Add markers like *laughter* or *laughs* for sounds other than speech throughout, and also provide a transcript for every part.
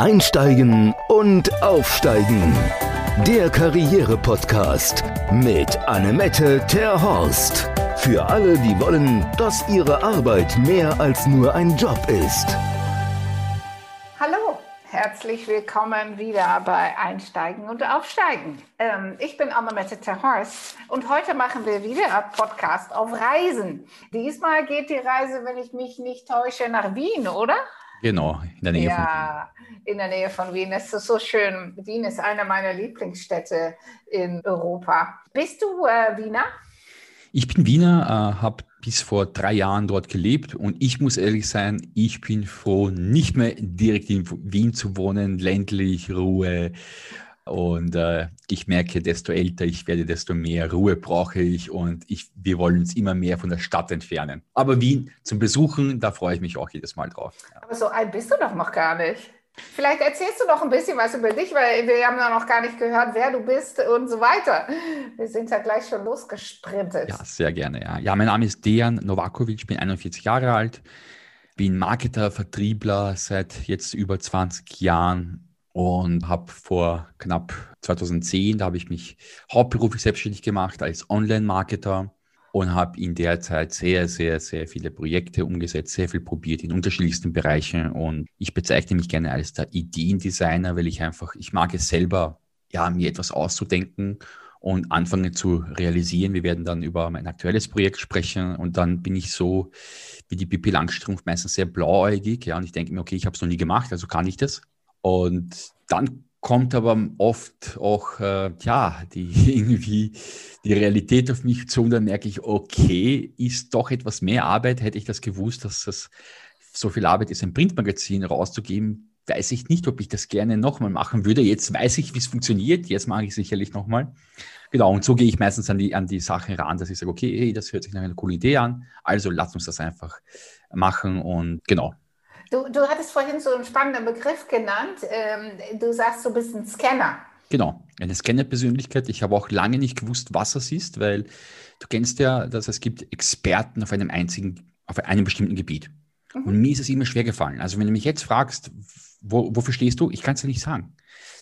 Einsteigen und Aufsteigen. Der Karriere-Podcast mit Annemette Terhorst. Für alle, die wollen, dass ihre Arbeit mehr als nur ein Job ist. Hallo, herzlich willkommen wieder bei Einsteigen und Aufsteigen. Ähm, ich bin Annemette Terhorst und heute machen wir wieder einen Podcast auf Reisen. Diesmal geht die Reise, wenn ich mich nicht täusche, nach Wien, oder? Genau, in der Nähe ja, von Wien. Ja, in der Nähe von Wien. Es ist so schön. Wien ist eine meiner Lieblingsstädte in Europa. Bist du äh, Wiener? Ich bin Wiener, äh, habe bis vor drei Jahren dort gelebt und ich muss ehrlich sein, ich bin froh, nicht mehr direkt in Wien zu wohnen, ländlich, Ruhe. Und äh, ich merke, desto älter ich werde, desto mehr Ruhe brauche ich und ich, wir wollen uns immer mehr von der Stadt entfernen. Aber Wien zum Besuchen, da freue ich mich auch jedes Mal drauf. Ja. Aber so alt bist du doch noch gar nicht. Vielleicht erzählst du noch ein bisschen was über dich, weil wir haben ja noch gar nicht gehört, wer du bist und so weiter. Wir sind ja gleich schon losgesprintet. Ja, sehr gerne. Ja, ja mein Name ist Dejan Novakovic, bin 41 Jahre alt, bin Marketer, Vertriebler seit jetzt über 20 Jahren und habe vor knapp 2010, da habe ich mich hauptberuflich selbstständig gemacht als Online-Marketer und habe in der Zeit sehr, sehr, sehr viele Projekte umgesetzt, sehr viel probiert in unterschiedlichsten Bereichen und ich bezeichne mich gerne als der Ideendesigner, weil ich einfach, ich mag es selber, ja, mir etwas auszudenken und anfangen zu realisieren. Wir werden dann über mein aktuelles Projekt sprechen und dann bin ich so wie die Pippi Langstrumpf meistens sehr blauäugig, ja, und ich denke mir, okay, ich habe es noch nie gemacht, also kann ich das. Und dann kommt aber oft auch, äh, ja, die *laughs* irgendwie die Realität auf mich zu und dann merke ich, okay, ist doch etwas mehr Arbeit. Hätte ich das gewusst, dass das so viel Arbeit ist, ein Printmagazin rauszugeben, weiß ich nicht, ob ich das gerne nochmal machen würde. Jetzt weiß ich, wie es funktioniert. Jetzt mache ich sicherlich nochmal. Genau, und so gehe ich meistens an die, an die Sache ran, dass ich sage, okay, hey, das hört sich nach einer coole Idee an. Also lass uns das einfach machen und genau, Du, du hattest vorhin so einen spannenden Begriff genannt. Ähm, du sagst, du bist ein Scanner. Genau, eine Scanner-Persönlichkeit. Ich habe auch lange nicht gewusst, was das ist, weil du kennst ja, dass es gibt Experten auf einem einzigen, auf einem bestimmten Gebiet. Mhm. Und mir ist es immer schwer gefallen. Also wenn du mich jetzt fragst, wo, wofür stehst du, ich kann es dir nicht sagen.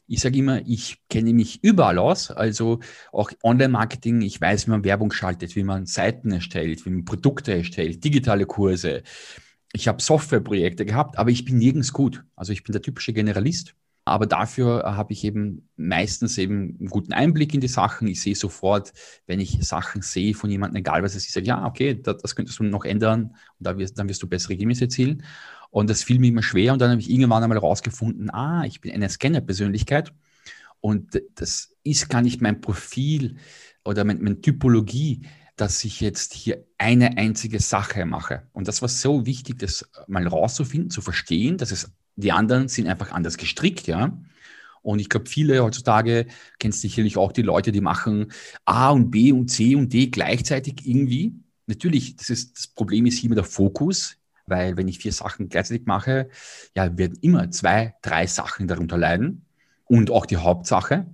Ich sage immer, ich kenne mich überall aus, also auch Online-Marketing, ich weiß, wie man Werbung schaltet, wie man Seiten erstellt, wie man Produkte erstellt, digitale Kurse, ich habe Softwareprojekte gehabt, aber ich bin nirgends gut. Also ich bin der typische Generalist. Aber dafür habe ich eben meistens eben einen guten Einblick in die Sachen. Ich sehe sofort, wenn ich Sachen sehe von jemandem, egal was es ist, ja, okay, das, das könntest du noch ändern und da wirst, dann wirst du bessere Ergebnisse erzielen. Und das fiel mir immer schwer und dann habe ich irgendwann einmal rausgefunden, ah, ich bin eine Scanner-Persönlichkeit und das ist gar nicht mein Profil oder meine, meine Typologie dass ich jetzt hier eine einzige Sache mache. Und das war so wichtig, das mal rauszufinden, zu verstehen, dass es die anderen sind einfach anders gestrickt, ja. Und ich glaube, viele heutzutage kennst sicherlich auch die Leute, die machen A und B und C und D gleichzeitig irgendwie. Natürlich, das, ist, das Problem ist hier immer der Fokus, weil wenn ich vier Sachen gleichzeitig mache, ja, werden immer zwei, drei Sachen darunter leiden und auch die Hauptsache.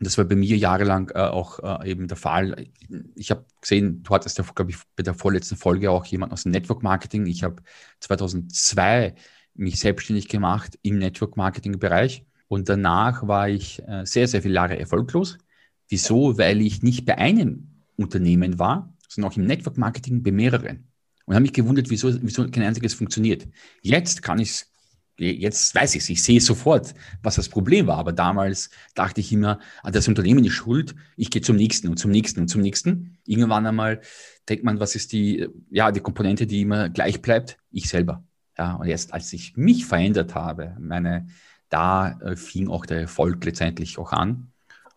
Und das war bei mir jahrelang äh, auch äh, eben der Fall. Ich habe gesehen, du hattest ja, glaube ich, bei der vorletzten Folge auch jemanden aus dem Network Marketing. Ich habe 2002 mich selbstständig gemacht im Network Marketing Bereich und danach war ich äh, sehr, sehr viele Jahre erfolglos. Wieso? Weil ich nicht bei einem Unternehmen war, sondern auch im Network Marketing bei mehreren. Und habe mich gewundert, wieso, wieso kein einziges funktioniert. Jetzt kann ich es Jetzt weiß ich es, ich sehe sofort, was das Problem war. Aber damals dachte ich immer, ah, das Unternehmen ist schuld, ich gehe zum nächsten und zum nächsten und zum nächsten. Irgendwann einmal denkt man, was ist die, ja, die Komponente, die immer gleich bleibt? Ich selber. Ja, und erst als ich mich verändert habe, meine, da äh, fing auch der Erfolg letztendlich auch an.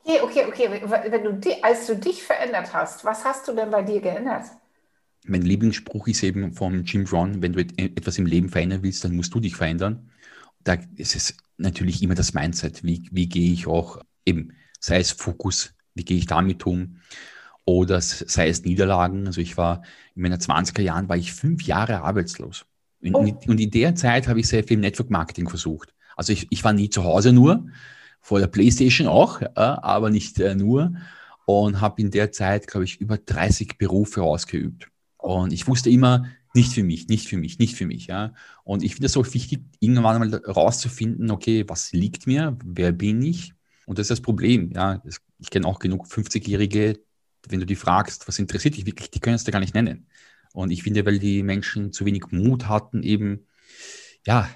Okay, okay, okay. Wenn du, als du dich verändert hast, was hast du denn bei dir geändert? Mein Lieblingsspruch ist eben vom Jim Brown, wenn du etwas im Leben verändern willst, dann musst du dich verändern da ist es natürlich immer das Mindset. Wie, wie gehe ich auch eben, sei es Fokus, wie gehe ich damit um? Oder sei es Niederlagen. Also ich war in meinen 20er Jahren war ich fünf Jahre arbeitslos. Und, oh. und in der Zeit habe ich sehr viel Network Marketing versucht. Also ich, ich war nie zu Hause nur, vor der Playstation auch, aber nicht äh, nur. Und habe in der Zeit, glaube ich, über 30 Berufe ausgeübt. Und ich wusste immer, Nicht für mich, nicht für mich, nicht für mich. Ja. Und ich finde es auch wichtig, irgendwann mal rauszufinden, okay, was liegt mir, wer bin ich? Und das ist das Problem. Ja. Ich kenne auch genug 50-Jährige, wenn du die fragst, was interessiert dich wirklich, die können es dir gar nicht nennen. Und ich finde, weil die Menschen zu wenig Mut hatten, eben, ja,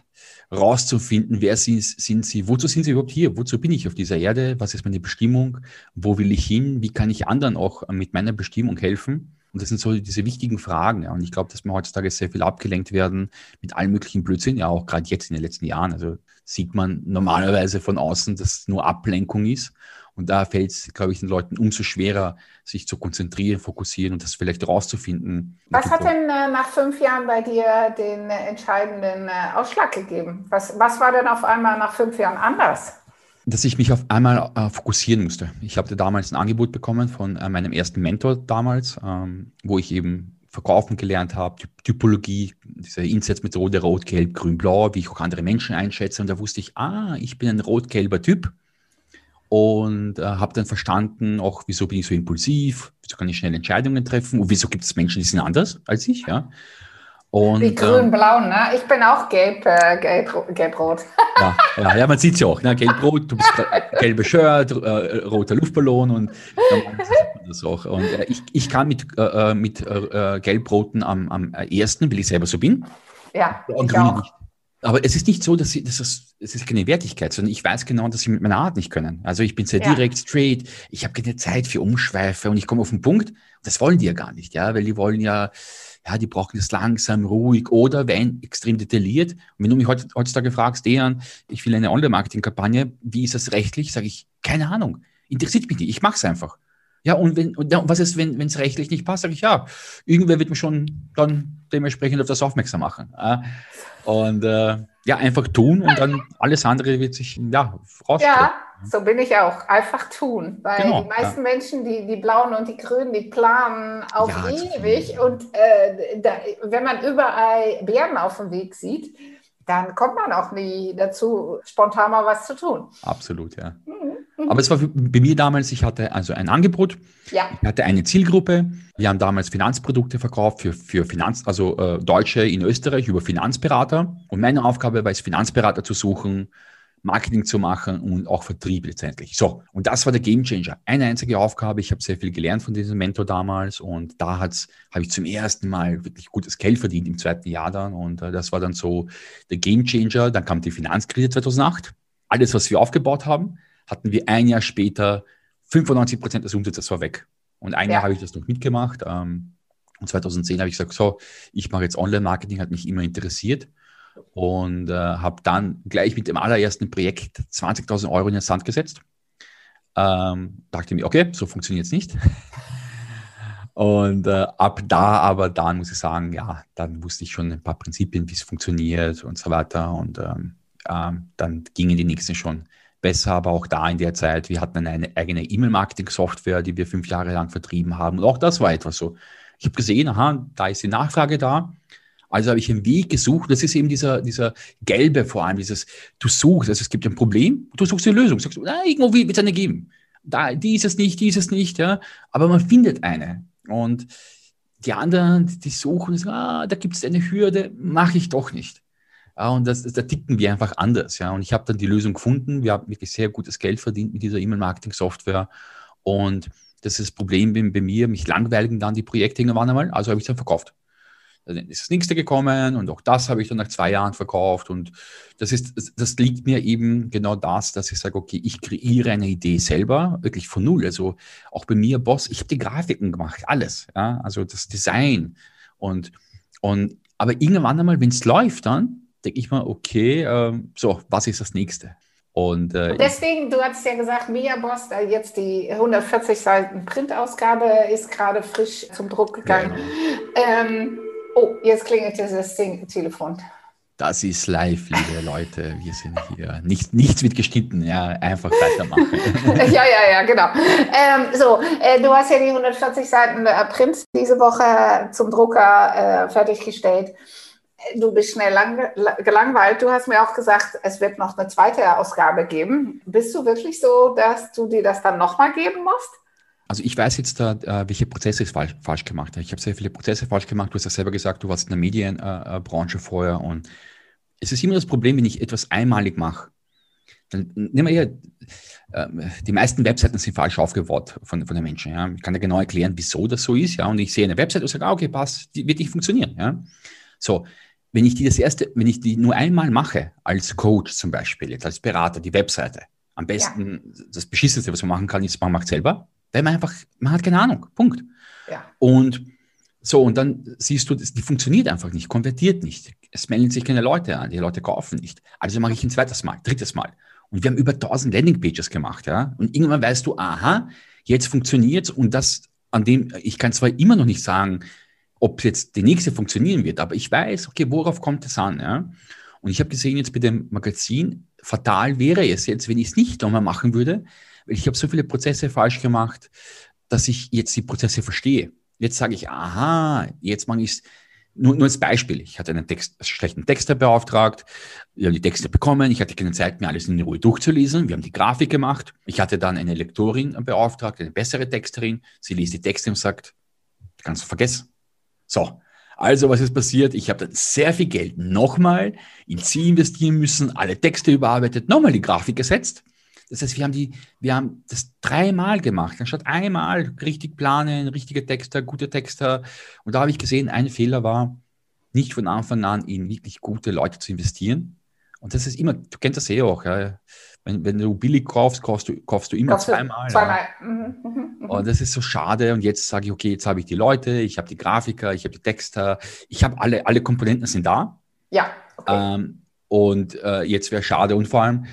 rauszufinden, wer sind, sind sie, wozu sind sie überhaupt hier, wozu bin ich auf dieser Erde, was ist meine Bestimmung, wo will ich hin, wie kann ich anderen auch mit meiner Bestimmung helfen. Und das sind so diese wichtigen Fragen. Ja. Und ich glaube, dass wir heutzutage sehr viel abgelenkt werden mit allen möglichen Blödsinn, ja auch gerade jetzt in den letzten Jahren. Also sieht man normalerweise von außen, dass es nur Ablenkung ist. Und da fällt es, glaube ich, den Leuten umso schwerer, sich zu konzentrieren, fokussieren und das vielleicht rauszufinden. Was hat denn äh, nach fünf Jahren bei dir den äh, entscheidenden äh, Ausschlag gegeben? Was, was war denn auf einmal nach fünf Jahren anders? Dass ich mich auf einmal äh, fokussieren musste. Ich habe damals ein Angebot bekommen von äh, meinem ersten Mentor damals, ähm, wo ich eben verkaufen gelernt habe, Typologie, diese Insatzmethode Rot, Gelb, Grün, Blau, wie ich auch andere Menschen einschätze. Und da wusste ich, ah, ich bin ein rot-gelber Typ und äh, habe dann verstanden, auch wieso bin ich so impulsiv, wieso kann ich schnell Entscheidungen treffen und wieso gibt es Menschen, die sind anders als ich, ja. Und, Wie grün-blau, ähm, ne? Ich bin auch gelb, äh, gelb, gelb-rot. ja, *laughs* ja, ja, man sieht es ja auch, ne? Gelb-rot, du bist gelbe Shirt, äh, roter Luftballon und das auch. Und äh, ich, ich kann mit, äh, äh, mit äh, gelb-roten am, am ersten, weil ich selber so bin. Ja, und ich auch. Nicht. Aber es ist nicht so, dass, sie, dass es, es ist keine Wertigkeit, sondern ich weiß genau, dass sie mit meiner Art nicht können. Also ich bin sehr ja. direkt, straight, ich habe keine Zeit für Umschweife und ich komme auf den Punkt. Das wollen die ja gar nicht, ja, weil die wollen ja, ja, die brauchen es langsam, ruhig oder wenn extrem detailliert. Und wenn du mich heutzutage fragst, Dejan, ich will eine Online-Marketing-Kampagne, wie ist das rechtlich? Sage ich, keine Ahnung, interessiert mich nicht, ich mache es einfach. Ja, und, wenn, und was ist, wenn es rechtlich nicht passt? Sage ich, ja, irgendwer wird mir schon dann dementsprechend auf das aufmerksam machen. Und äh, ja, einfach tun und dann alles andere wird sich ja rausstellen. Ja, so bin ich auch. Einfach tun. Weil genau, die meisten ja. Menschen, die, die Blauen und die Grünen, die planen auf ja, ewig. Und äh, da, wenn man überall Bären auf dem Weg sieht, dann kommt man auch nie dazu, spontan mal was zu tun. Absolut, ja. Mhm. mhm. Aber es war bei mir damals, ich hatte also ein Angebot, ja. ich hatte eine Zielgruppe. Wir haben damals Finanzprodukte verkauft für, für Finanz, also äh, Deutsche in Österreich über Finanzberater. Und meine Aufgabe war es, Finanzberater zu suchen, Marketing zu machen und auch Vertrieb letztendlich. So, und das war der Game Changer. Eine einzige Aufgabe. Ich habe sehr viel gelernt von diesem Mentor damals und da habe ich zum ersten Mal wirklich gutes Geld verdient im zweiten Jahr dann und äh, das war dann so der Game Changer. Dann kam die Finanzkrise 2008. Alles, was wir aufgebaut haben, hatten wir ein Jahr später 95 Prozent des Umsatzes war weg. Und ein ja. Jahr habe ich das noch mitgemacht. Ähm, und 2010 habe ich gesagt, so, ich mache jetzt Online-Marketing, hat mich immer interessiert und äh, habe dann gleich mit dem allerersten Projekt 20.000 Euro in den Sand gesetzt. Ähm, dachte mir, okay, so funktioniert es nicht. *laughs* und äh, ab da, aber dann muss ich sagen, ja, dann wusste ich schon ein paar Prinzipien, wie es funktioniert und so weiter. Und ähm, ähm, dann gingen die nächsten schon besser, aber auch da in der Zeit, wir hatten eine eigene E-Mail-Marketing-Software, die wir fünf Jahre lang vertrieben haben. Und auch das war etwas so. Ich habe gesehen, aha, da ist die Nachfrage da. Also habe ich einen Weg gesucht. Das ist eben dieser, dieser gelbe vor allem, dieses, du suchst, also es gibt ein Problem, du suchst die Lösung. Sagst na, irgendwo wird es eine geben. Da, die ist es nicht, die ist es nicht, ja. Aber man findet eine. Und die anderen, die suchen, sagen, ah, da gibt es eine Hürde, mache ich doch nicht. Und das, das, da ticken wir einfach anders. Ja. Und ich habe dann die Lösung gefunden. Wir haben wirklich sehr gutes Geld verdient mit dieser E-Mail-Marketing-Software. Und das ist das Problem bei, bei mir, mich langweiligen dann die Projekte irgendwann einmal. Also habe ich es dann verkauft. Dann ist das nächste gekommen und auch das habe ich dann nach zwei Jahren verkauft. Und das ist, das liegt mir eben genau das, dass ich sage, okay, ich kreiere eine Idee selber, wirklich von null. Also auch bei mir, Boss, ich habe die Grafiken gemacht, alles. Ja? Also das Design. Und, und aber irgendwann einmal, wenn es läuft, dann denke ich mal, okay, äh, so, was ist das nächste? Und, äh, und, deswegen, du hast ja gesagt, Mia Boss, jetzt die 140 Seiten Printausgabe ist gerade frisch zum Druck gegangen. Ja. Ähm, Oh, jetzt klingelt das Telefon. Das ist live, liebe Leute. Wir sind hier. Nicht, nichts wird geschnitten, ja, einfach weitermachen. *laughs* ja, ja, ja, genau. Ähm, so, äh, du hast ja die 140 Seiten äh, Print diese Woche zum Drucker äh, fertiggestellt. Du bist schnell lang, gelangweilt. Du hast mir auch gesagt, es wird noch eine zweite Ausgabe geben. Bist du wirklich so, dass du dir das dann nochmal geben musst? Also ich weiß jetzt, da, äh, welche Prozesse ich falsch, falsch gemacht habe. Ich habe sehr viele Prozesse falsch gemacht. Du hast ja selber gesagt, du warst in der Medienbranche vorher und es ist immer das Problem, wenn ich etwas einmalig mache. Dann nehmen wir hier, die meisten Webseiten sind falsch aufgebaut von, von den Menschen. Ja. Ich kann dir genau erklären, wieso das so ist. Ja. Und ich sehe eine Webseite und sage, ah, okay, passt, die wird nicht funktionieren. Ja. So, wenn ich die das erste, wenn ich die nur einmal mache, als Coach zum Beispiel, jetzt als Berater, die Webseite, am besten, ja. das Beschissenste, was man machen kann, ist, man macht selber, weil man einfach, man hat keine Ahnung. Punkt. Ja. Und so, und dann siehst du, die funktioniert einfach nicht, konvertiert nicht. Es melden sich keine Leute an, die Leute kaufen nicht. Also mache ich ein zweites Mal, drittes Mal. Und wir haben über 1000 Landingpages gemacht, ja. Und irgendwann weißt du, aha, jetzt funktioniert und das, an dem, ich kann zwar immer noch nicht sagen, ob jetzt die nächste funktionieren wird, aber ich weiß, okay, worauf kommt es an, ja. Und ich habe gesehen, jetzt bei dem Magazin, fatal wäre es jetzt, wenn ich es nicht nochmal machen würde, ich habe so viele Prozesse falsch gemacht, dass ich jetzt die Prozesse verstehe. Jetzt sage ich, aha, jetzt mache ich es nur, nur als Beispiel, ich hatte einen Text, einen schlechten Texter beauftragt, wir haben die Texte bekommen, ich hatte keine Zeit, mir alles in Ruhe durchzulesen, wir haben die Grafik gemacht, ich hatte dann eine Lektorin beauftragt, eine bessere Texterin, sie liest die Texte und sagt, kannst du vergessen. So, also was ist passiert? Ich habe dann sehr viel Geld nochmal in sie investieren müssen, alle Texte überarbeitet, nochmal die Grafik gesetzt. Das heißt, wir haben, die, wir haben das dreimal gemacht, anstatt einmal richtig planen, richtige Texter, gute Texter. Und da habe ich gesehen, ein Fehler war, nicht von Anfang an in wirklich gute Leute zu investieren. Und das ist immer, du kennst das eh auch, ja. wenn, wenn du billig kaufst, kaufst du, kaufst du immer kaufst zweimal. zweimal. Ja. Mhm, mhm, mhm. Und das ist so schade. Und jetzt sage ich, okay, jetzt habe ich die Leute, ich habe die Grafiker, ich habe die Texter, ich habe alle, alle Komponenten sind da. Ja. Okay. Ähm, und äh, jetzt wäre schade. Und vor allem,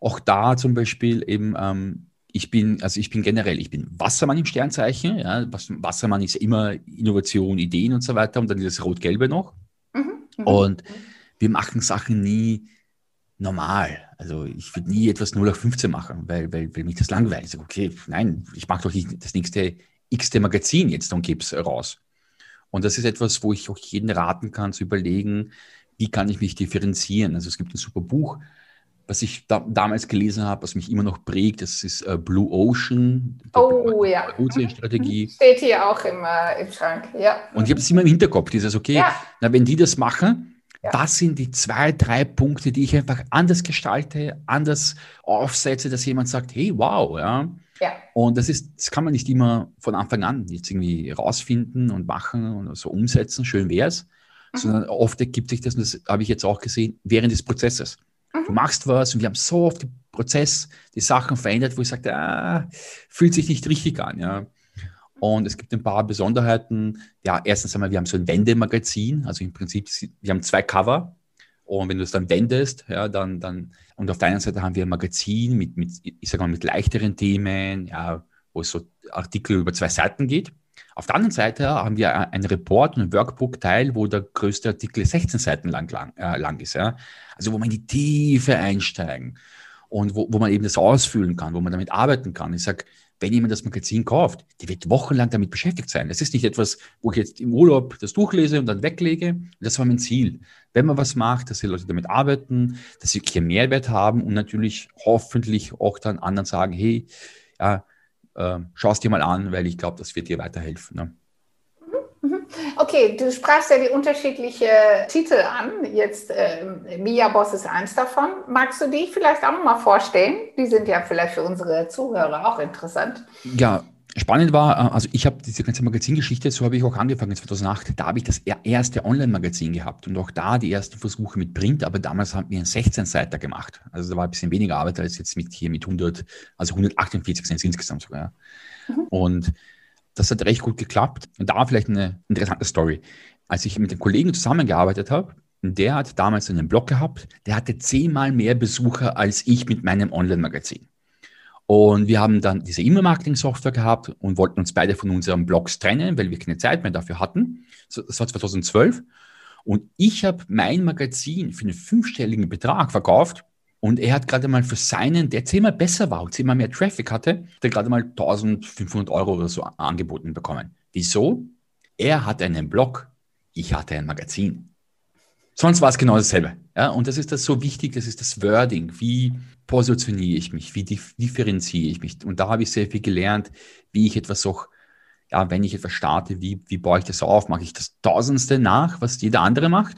auch da zum Beispiel eben, ähm, ich bin, also ich bin generell, ich bin Wassermann im Sternzeichen. Ja, Wassermann ist immer Innovation, Ideen und so weiter und dann das Rot-Gelbe noch. Mhm, mhm. und wir machen Sachen nie normal. Also ich würde nie etwas 0 auf 15 machen, weil, weil, weil mich das langweilt. Ich sage, okay, nein, ich mache doch nicht das nächste x-te Magazin jetzt und gebe es raus. Und das ist etwas, wo ich auch jeden raten kann, zu überlegen, wie kann ich mich differenzieren. Also es gibt ein super Buch, was ich da, damals gelesen habe, was mich immer noch prägt, das ist äh, Blue Ocean. Oh ja. Strategie. Mhm. Steht hier auch im, äh, im Schrank, ja. Und ich habe es immer im Hinterkopf, dieses, okay, ja. na, wenn die das machen, ja. was sind die zwei, drei Punkte, die ich einfach anders gestalte, anders aufsetze, dass jemand sagt, hey, wow, ja. Ja. Und das ist, das kann man nicht immer von Anfang an jetzt irgendwie rausfinden und machen und so umsetzen, schön wäre es, mhm. sondern oft ergibt sich das, und das habe ich jetzt auch gesehen, während des Prozesses. Mhm. Du machst was und wir haben so oft im Prozess die Sachen verändert, wo ich sagte, ah, fühlt sich nicht richtig an. Ja. Und es gibt ein paar Besonderheiten. Ja, erstens einmal, wir haben so ein Wendemagazin. Also im Prinzip, wir haben zwei Cover. Und wenn du es dann wendest, ja, dann, dann, und auf der einen Seite haben wir ein Magazin mit, mit ich sage mal, mit leichteren Themen, ja, wo es so Artikel über zwei Seiten geht. Auf der anderen Seite haben wir ein Report und ein Workbook-Teil, wo der größte Artikel 16 Seiten lang, lang, äh, lang ist. Ja? Also wo man in die Tiefe einsteigen und wo, wo man eben das ausfüllen kann, wo man damit arbeiten kann. Ich sage, wenn jemand das Magazin kauft, der wird wochenlang damit beschäftigt sein. Das ist nicht etwas, wo ich jetzt im Urlaub das durchlese und dann weglege. Das war mein Ziel. Wenn man was macht, dass die Leute damit arbeiten, dass sie hier Mehrwert haben und natürlich hoffentlich auch dann anderen sagen, hey, ja, äh, schau es dir mal an, weil ich glaube, das wird dir weiterhelfen. Ne? Mhm, mhm. Okay, du sprachst ja die unterschiedlichen Titel an. Jetzt äh, Mia Boss ist eins davon. Magst du die vielleicht auch nochmal vorstellen? Die sind ja vielleicht für unsere Zuhörer auch interessant. Ja, Spannend war, äh, also ich habe diese ganze Magazingeschichte, so habe ich auch angefangen 2008, da habe ich das erste Online-Magazin gehabt und auch da die ersten Versuche mit Print, aber damals haben wir einen 16-Seiter gemacht. Also da war ein bisschen weniger Arbeit als jetzt mit hier mit 100, also 148 sind es insgesamt sogar. Mhm. Und das hat recht gut geklappt. Und da vielleicht eine interessante Story. Als ich mit den Kollegen zusammengearbeitet habe, der hat damals einen Blog gehabt, der hatte zehnmal mehr Besucher als ich mit meinem Online-Magazin. Und wir haben dann diese E-Mail-Marketing-Software gehabt und wollten uns beide von unseren Blogs trennen, weil wir keine Zeit mehr dafür hatten. Das war 2012. Und ich habe mein Magazin für einen fünfstelligen Betrag verkauft und er hat gerade mal für seinen, der zehnmal besser war und zehnmal mehr Traffic hatte, der gerade mal 1500 Euro oder so angeboten bekommen. Wieso? Er hatte einen Blog, ich hatte ein Magazin. Sonst war es genau dasselbe. Ja, und das ist das so wichtig, das ist das Wording. Wie positioniere ich mich? Wie differenziere ich mich? Und da habe ich sehr viel gelernt, wie ich etwas auch, ja, wenn ich etwas starte, wie, wie baue ich das auf? Mache ich das Tausendste nach, was jeder andere macht?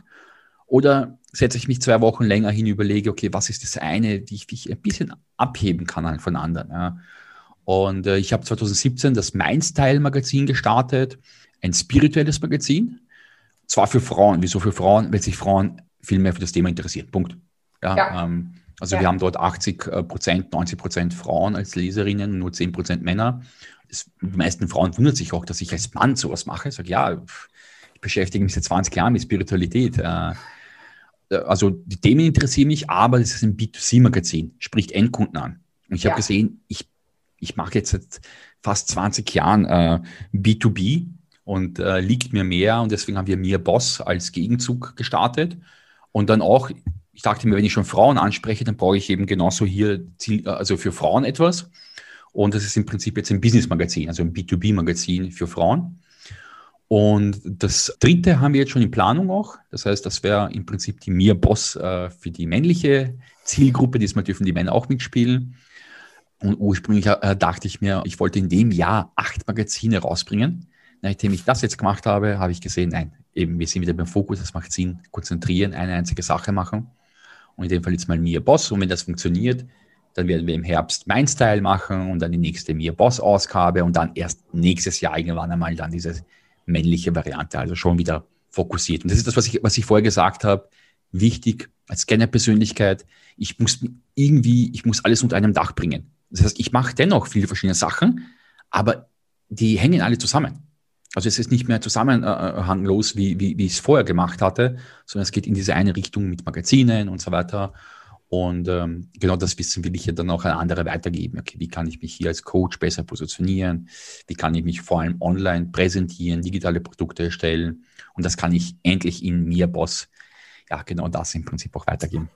Oder setze ich mich zwei Wochen länger hin, überlege, okay, was ist das eine, die ich, wie ich ein bisschen abheben kann von anderen? Ja? Und äh, ich habe 2017 das Mindstyle-Magazin gestartet, ein spirituelles Magazin, zwar für Frauen. Wieso für Frauen? Weil sich Frauen viel mehr für das Thema interessieren. Punkt. Ja, ja. Ähm, also ja. wir haben dort 80 äh, Prozent, 90 Prozent Frauen als Leserinnen, nur 10 Prozent Männer. Das, die meisten Frauen wundern sich auch, dass ich als Mann sowas mache. Ich sage, ja, ich beschäftige mich seit 20 Jahren mit Spiritualität. Äh, äh, also die Themen interessieren mich, aber das ist ein B2C-Magazin, spricht Endkunden an. Und ich ja. habe gesehen, ich, ich mache jetzt seit fast 20 Jahren äh, B2B und äh, liegt mir mehr und deswegen haben wir Mir Boss als Gegenzug gestartet. Und dann auch, ich dachte mir, wenn ich schon Frauen anspreche, dann brauche ich eben genauso hier, also für Frauen etwas. Und das ist im Prinzip jetzt ein Business-Magazin, also ein B2B-Magazin für Frauen. Und das dritte haben wir jetzt schon in Planung auch. Das heißt, das wäre im Prinzip die Mir Boss äh, für die männliche Zielgruppe. Diesmal dürfen die Männer auch mitspielen. Und ursprünglich äh, dachte ich mir, ich wollte in dem Jahr acht Magazine rausbringen. Nachdem ich das jetzt gemacht habe, habe ich gesehen, nein, eben, wir sind wieder beim Fokus, es macht Sinn, konzentrieren, eine einzige Sache machen. Und in dem Fall jetzt mal Mir Boss. Und wenn das funktioniert, dann werden wir im Herbst mein Style machen und dann die nächste Mir Boss Ausgabe und dann erst nächstes Jahr irgendwann einmal dann diese männliche Variante, also schon wieder fokussiert. Und das ist das, was ich, was ich vorher gesagt habe. Wichtig als Scanner-Persönlichkeit, ich muss irgendwie, ich muss alles unter einem Dach bringen. Das heißt, ich mache dennoch viele verschiedene Sachen, aber die hängen alle zusammen. Also es ist nicht mehr zusammenhanglos, wie, wie, wie ich es vorher gemacht hatte, sondern es geht in diese eine Richtung mit Magazinen und so weiter. Und ähm, genau das Wissen will ich ja dann auch an andere weitergeben. Okay, wie kann ich mich hier als Coach besser positionieren? Wie kann ich mich vor allem online präsentieren, digitale Produkte erstellen? Und das kann ich endlich in mir Boss, ja, genau das im Prinzip auch weitergeben.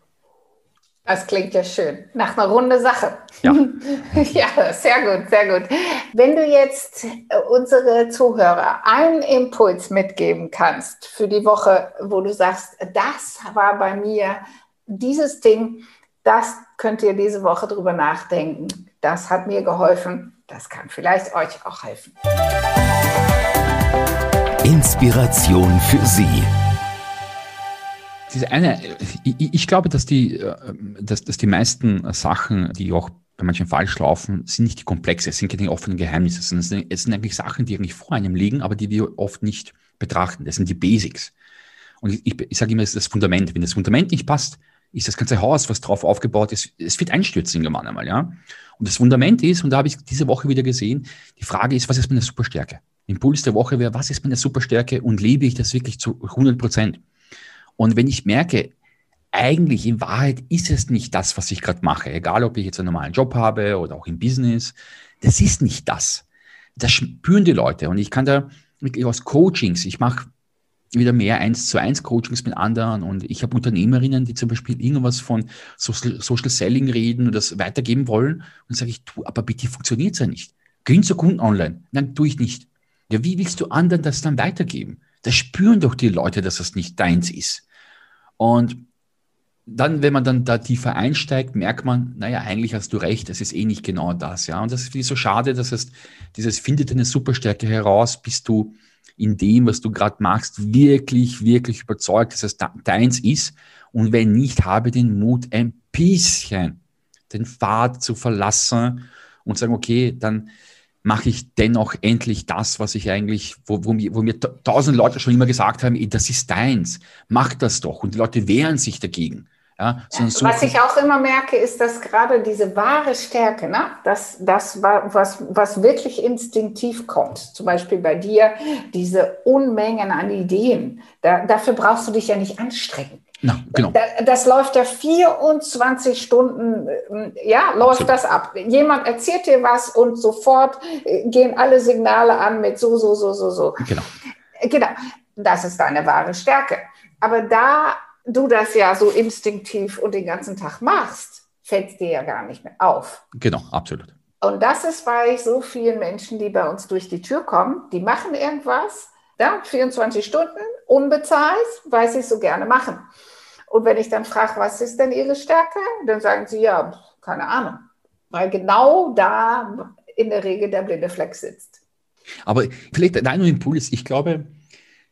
Das klingt ja schön. Nach einer runde Sache. Ja. *laughs* ja, sehr gut, sehr gut. Wenn du jetzt äh, unsere Zuhörer einen Impuls mitgeben kannst für die Woche, wo du sagst, das war bei mir dieses Ding, das könnt ihr diese Woche drüber nachdenken. Das hat mir geholfen. Das kann vielleicht euch auch helfen. Inspiration für Sie diese eine, ich, ich, glaube, dass die, äh, dass, dass die meisten Sachen, die auch bei manchen falsch laufen, sind nicht die komplexe, es sind keine offenen Geheimnisse, sondern es sind, es sind eigentlich Sachen, die eigentlich vor einem liegen, aber die wir oft nicht betrachten. Das sind die Basics. Und ich, ich, ich sage immer, es ist das Fundament. Wenn das Fundament nicht passt, ist das ganze Haus, was drauf aufgebaut ist, es wird einstürzen irgendwann einmal, ja. Und das Fundament ist, und da habe ich diese Woche wieder gesehen, die Frage ist, was ist meine Superstärke? Impuls der Woche wäre, was ist meine Superstärke und lebe ich das wirklich zu 100 Prozent? Und wenn ich merke, eigentlich in Wahrheit ist es nicht das, was ich gerade mache, egal ob ich jetzt einen normalen Job habe oder auch im Business, das ist nicht das. Das spüren die Leute. Und ich kann da wirklich aus Coachings, ich mache wieder mehr eins zu eins Coachings mit anderen und ich habe Unternehmerinnen, die zum Beispiel irgendwas von Social, Selling reden und das weitergeben wollen und sage ich, tu, aber bitte funktioniert es ja nicht. Gehen zur Kunden online. Nein, tue ich nicht. Ja, wie willst du anderen das dann weitergeben? Das spüren doch die Leute, dass das nicht deins ist. Und dann, wenn man dann da tiefer einsteigt, merkt man, naja, eigentlich hast du recht, es ist eh nicht genau das, ja. Und das ist so schade, dass es dieses findet eine Superstärke heraus, bist du in dem, was du gerade machst, wirklich, wirklich überzeugt, dass es deins ist. Und wenn nicht, habe den Mut, ein bisschen den Pfad zu verlassen und sagen, okay, dann mache ich dennoch endlich das, was ich eigentlich, wo, wo, mir, wo mir tausend Leute schon immer gesagt haben, das ist deins, mach das doch. Und die Leute wehren sich dagegen. Ja, so was ich auch immer merke, ist, dass gerade diese wahre Stärke, ne, das, das was, was wirklich instinktiv kommt, zum Beispiel bei dir, diese Unmengen an Ideen, da, dafür brauchst du dich ja nicht anstrengen. Na, genau. Das läuft ja 24 Stunden, äh, ja, läuft so. das ab. Jemand erzählt dir was und sofort äh, gehen alle Signale an mit so, so, so, so, so. Genau. Genau. Das ist deine wahre Stärke. Aber da du das ja so instinktiv und den ganzen Tag machst, fällt es dir ja gar nicht mehr auf. Genau, absolut. Und das ist bei so vielen Menschen, die bei uns durch die Tür kommen, die machen irgendwas, ja, 24 Stunden, unbezahlt, weil sie es so gerne machen. Und wenn ich dann frage, was ist denn Ihre Stärke, dann sagen sie, ja, keine Ahnung. Weil genau da in der Regel der blinde Fleck sitzt. Aber vielleicht ein Impuls, ich glaube,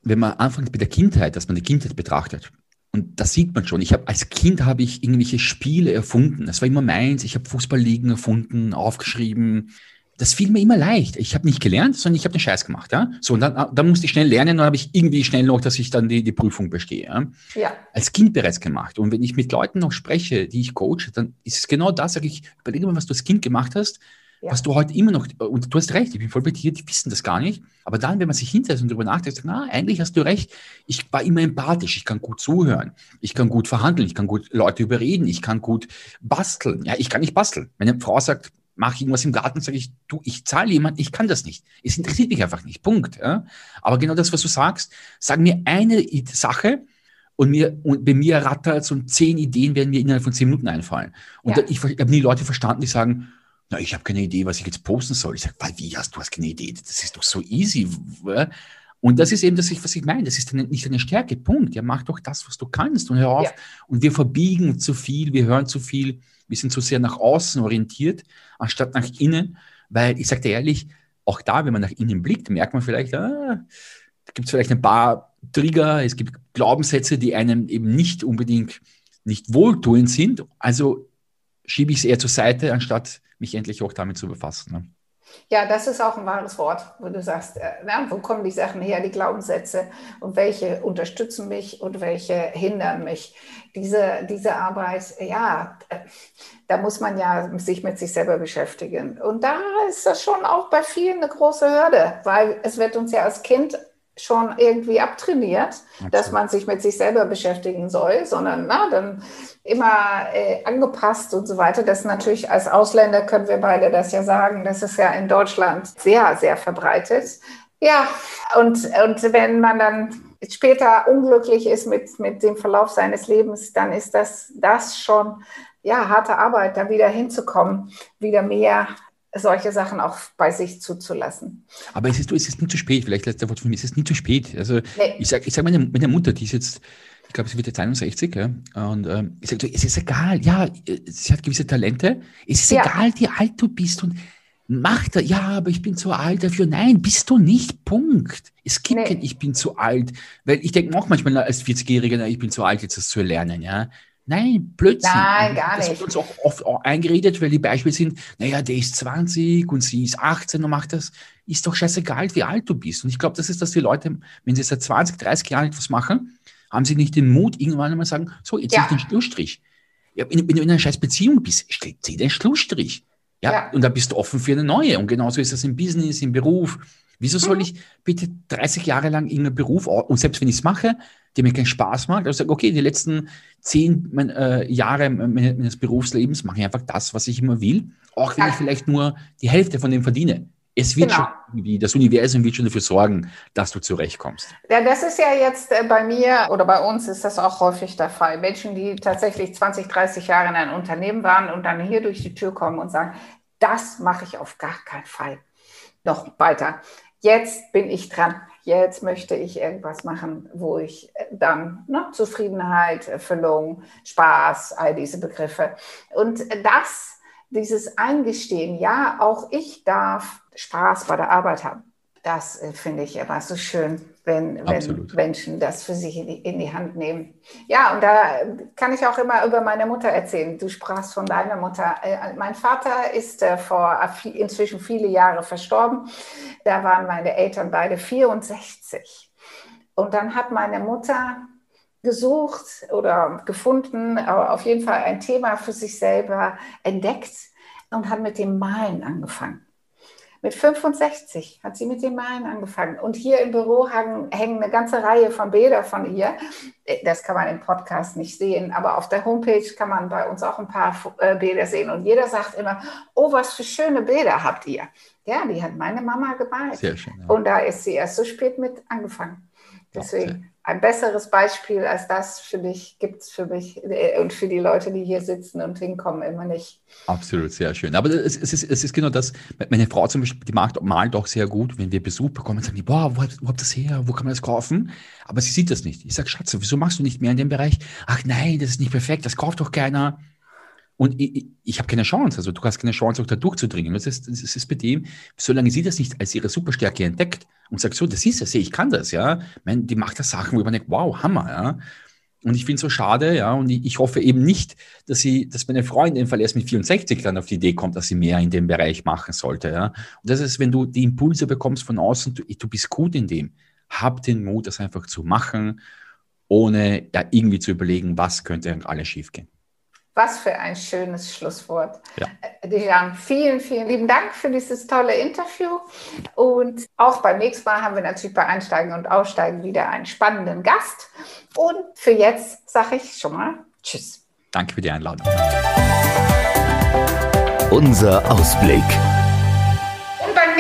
wenn man anfängt mit der Kindheit, dass man die Kindheit betrachtet, und das sieht man schon. Ich habe als Kind habe ich irgendwelche Spiele erfunden. Das war immer meins. Ich habe Fußballligen erfunden, aufgeschrieben. Das fiel mir immer leicht. Ich habe nicht gelernt, sondern ich habe den Scheiß gemacht. Ja? So, und dann, dann musste ich schnell lernen, dann habe ich irgendwie schnell noch, dass ich dann die, die Prüfung bestehe. Ja? ja? Als Kind bereits gemacht. Und wenn ich mit Leuten noch spreche, die ich coache, dann ist es genau das, sage ich, überlege mal, was du als Kind gemacht hast ja. was du heute immer noch, und du hast recht, ich bin voll bei dir, die wissen das gar nicht. Aber dann, wenn man sich hinsetzt und darüber nachdenkt, sagt, na, eigentlich hast du recht, ich war immer empathisch, ich kann gut zuhören, ich kann gut verhandeln, ich kann gut Leute überreden, ich kann gut basteln. Ja, ich kann nicht basteln. Wenn eine Frau sagt, mach irgendwas im Garten, sage ich, du, ich zahle jemand, ich kann das nicht. Es interessiert mich einfach nicht. Punkt. Ja? Aber genau das, was du sagst, sag mir eine Sache, und, mir, und bei mir rattert so zehn Ideen werden mir innerhalb von zehn Minuten einfallen. Und ja. da, ich, ich habe nie Leute verstanden, die sagen, na, ich habe keine Idee, was ich jetzt posten soll. Ich sage, wie hast du hast keine Idee? Das ist doch so easy. Und das ist eben das, was ich meine. Das ist nicht eine Stärke. Punkt. Ja, mach doch das, was du kannst und hör auf. Ja. Und wir verbiegen zu viel, wir hören zu viel, wir sind zu sehr nach außen orientiert, anstatt nach innen. Weil ich sage dir ehrlich, auch da, wenn man nach innen blickt, merkt man vielleicht, ah, da gibt es vielleicht ein paar Trigger, es gibt Glaubenssätze, die einem eben nicht unbedingt nicht wohltuend sind. Also schiebe ich es eher zur Seite, anstatt mich endlich auch damit zu befassen. Ja, das ist auch ein wahres Wort, wo du sagst, äh, na, wo kommen die Sachen her, die Glaubenssätze und welche unterstützen mich und welche hindern mich. Diese, diese Arbeit, ja, äh, da muss man ja sich mit sich selber beschäftigen. Und da ist das schon auch bei vielen eine große Hürde, weil es wird uns ja als Kind schon irgendwie abtrainiert, Absolut. dass man sich mit sich selber beschäftigen soll, sondern na, dann immer äh, angepasst und so weiter. Das natürlich als Ausländer können wir beide das ja sagen. Das ist ja in Deutschland sehr, sehr verbreitet. Ja, und, und wenn man dann später unglücklich ist mit, mit dem Verlauf seines Lebens, dann ist das, das schon ja, harte Arbeit, da wieder hinzukommen, wieder mehr solche Sachen auch bei sich zuzulassen. Aber es ist, es ist nie zu spät, vielleicht letzter Wort von mir, es ist nie zu spät. Also nee. ich sage ich sag meine, meine Mutter, die ist jetzt, ich glaube, sie wird jetzt 61, ja, und ähm, ich sage, es ist egal, ja, sie hat gewisse Talente, es ist ja. egal, wie alt du bist und mach da, ja, aber ich bin zu alt dafür. Nein, bist du nicht, Punkt. Es gibt nee. kein Ich bin zu alt, weil ich denke auch manchmal als 40-Jähriger, ich bin zu alt, jetzt das zu erlernen, ja. Nein, Blödsinn. Nein, gar nicht. Das wird uns auch oft auch eingeredet, weil die Beispiele sind, naja, der ist 20 und sie ist 18 und macht das. Ist doch scheißegal, wie alt du bist. Und ich glaube, das ist, dass die Leute, wenn sie seit 20, 30 Jahren etwas machen, haben sie nicht den Mut, irgendwann einmal sagen, so, jetzt ja. ich den Schlussstrich. Ja, wenn, wenn, du in einer scheiß Beziehung bist, zieh den Schlussstrich. Ja, ja, und da bist du offen für eine neue. Und genauso ist das im Business, im Beruf. Wieso soll mhm. ich bitte 30 Jahre lang irgendeinen Beruf, und selbst wenn ich es mache, der mir keinen Spaß macht, also sage, okay, die letzten zehn mein, äh, Jahre meines Berufslebens mache ich einfach das, was ich immer will, auch wenn ich vielleicht nur die Hälfte von dem verdiene. Es wird genau. schon irgendwie, das Universum wird schon dafür sorgen, dass du zurechtkommst. Ja, das ist ja jetzt äh, bei mir oder bei uns ist das auch häufig der Fall. Menschen, die tatsächlich 20, 30 Jahre in einem Unternehmen waren und dann hier durch die Tür kommen und sagen, das mache ich auf gar keinen Fall. Noch weiter jetzt bin ich dran. Jetzt möchte ich irgendwas machen, wo ich dann ne, Zufriedenheit, Erfüllung, Spaß, all diese Begriffe. Und das, dieses Eingestehen, ja, auch ich darf Spaß bei der Arbeit haben. Das äh, finde ich immer so schön, wenn, wenn Menschen das für sich in die, in die, Hand nehmen. Ja, und da kann ich auch immer über meine Mutter erzählen. Du sprachst von deiner Mutter. Äh, mein Vater ist äh, vor inzwischen viele Jahre verstorben. Da waren meine Eltern beide 64. Und dann hat meine Mutter gesucht oder gefunden, auf jeden Fall ein Thema für sich selber entdeckt und hat mit dem Malen angefangen. Mit 65 hat sie mit dem Malen angefangen. Und hier im Büro hängen, hängen eine ganze Reihe von Bildern von ihr. Das kann man im Podcast nicht sehen, aber auf der Homepage kann man bei uns auch ein paar äh, Bilder sehen. Und jeder sagt immer, oh, was für schöne Bilder habt ihr. Ja, die hat meine Mama gemalt. Sehr schön. Ja. Und da ist sie erst so spät mit angefangen. Deswegen, ein besseres Beispiel als das für dich gibt es für mich äh, und für die Leute, die hier sitzen und hinkommen, immer nicht. Absolut, sehr schön. Aber es, es, ist, es ist genau das, meine Frau zum Beispiel, die mag, malt auch sehr gut, wenn wir Besuch bekommen, sagen die, boah, wo, wo habt ihr das her, wo kann man das kaufen? Aber sie sieht das nicht. Ich sage, Schatz, wieso machst du nicht mehr in dem Bereich? Ach nein, das ist nicht perfekt, das kauft doch keiner. Und ich, ich habe keine Chance. Also du hast keine Chance, auch da durchzudringen. Das ist, das ist bei dem, solange sie das nicht als ihre Superstärke entdeckt und sagt, so, das ist es, ich kann das, ja. Meine, die macht da Sachen, wo man denkt, wow, Hammer, ja. Und ich finde es so schade, ja, und ich, ich, hoffe eben nicht, dass sie, dass meine Freundin Fall erst mit 64 dann auf die Idee kommt, dass sie mehr in dem Bereich machen sollte, ja. Und das ist, wenn du die Impulse bekommst von außen, du, du bist gut in dem. Hab den Mut, das einfach zu machen, ohne ja, irgendwie zu überlegen, was könnte alles schiefgehen. Was für ein schönes Schlusswort. Ja. Dejan, vielen, vielen lieben Dank für dieses tolle Interview. Und auch beim nächsten Mal haben wir natürlich bei Einsteigen und Aussteigen wieder einen spannenden Gast. Und für jetzt sage ich schon mal Tschüss. Danke für die Einladung. Unser Ausblick.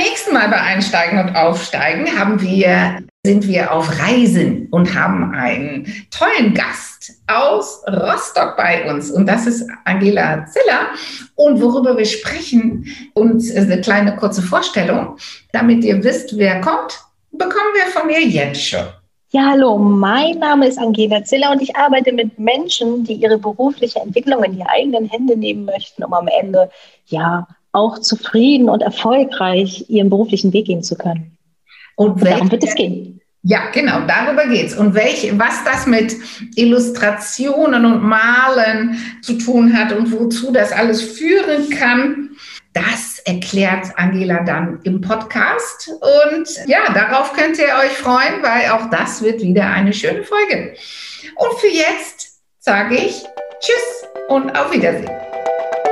Nächsten Mal bei Einsteigen und Aufsteigen haben wir sind wir auf Reisen und haben einen tollen Gast aus Rostock bei uns. Und das ist Angela Ziller. Und worüber wir sprechen, und eine kleine kurze Vorstellung, damit ihr wisst, wer kommt, bekommen wir von mir jetzt schon. Ja, hallo, mein Name ist Angela Ziller und ich arbeite mit Menschen, die ihre berufliche Entwicklung in die eigenen Hände nehmen möchten, um am Ende ja auch zufrieden und erfolgreich ihren beruflichen Weg gehen zu können. Und, und darum wird es gehen. Ja, genau, darüber geht's. Und welche, was das mit Illustrationen und Malen zu tun hat und wozu das alles führen kann, das erklärt Angela dann im Podcast. Und ja, darauf könnt ihr euch freuen, weil auch das wird wieder eine schöne Folge. Und für jetzt sage ich Tschüss und auf Wiedersehen.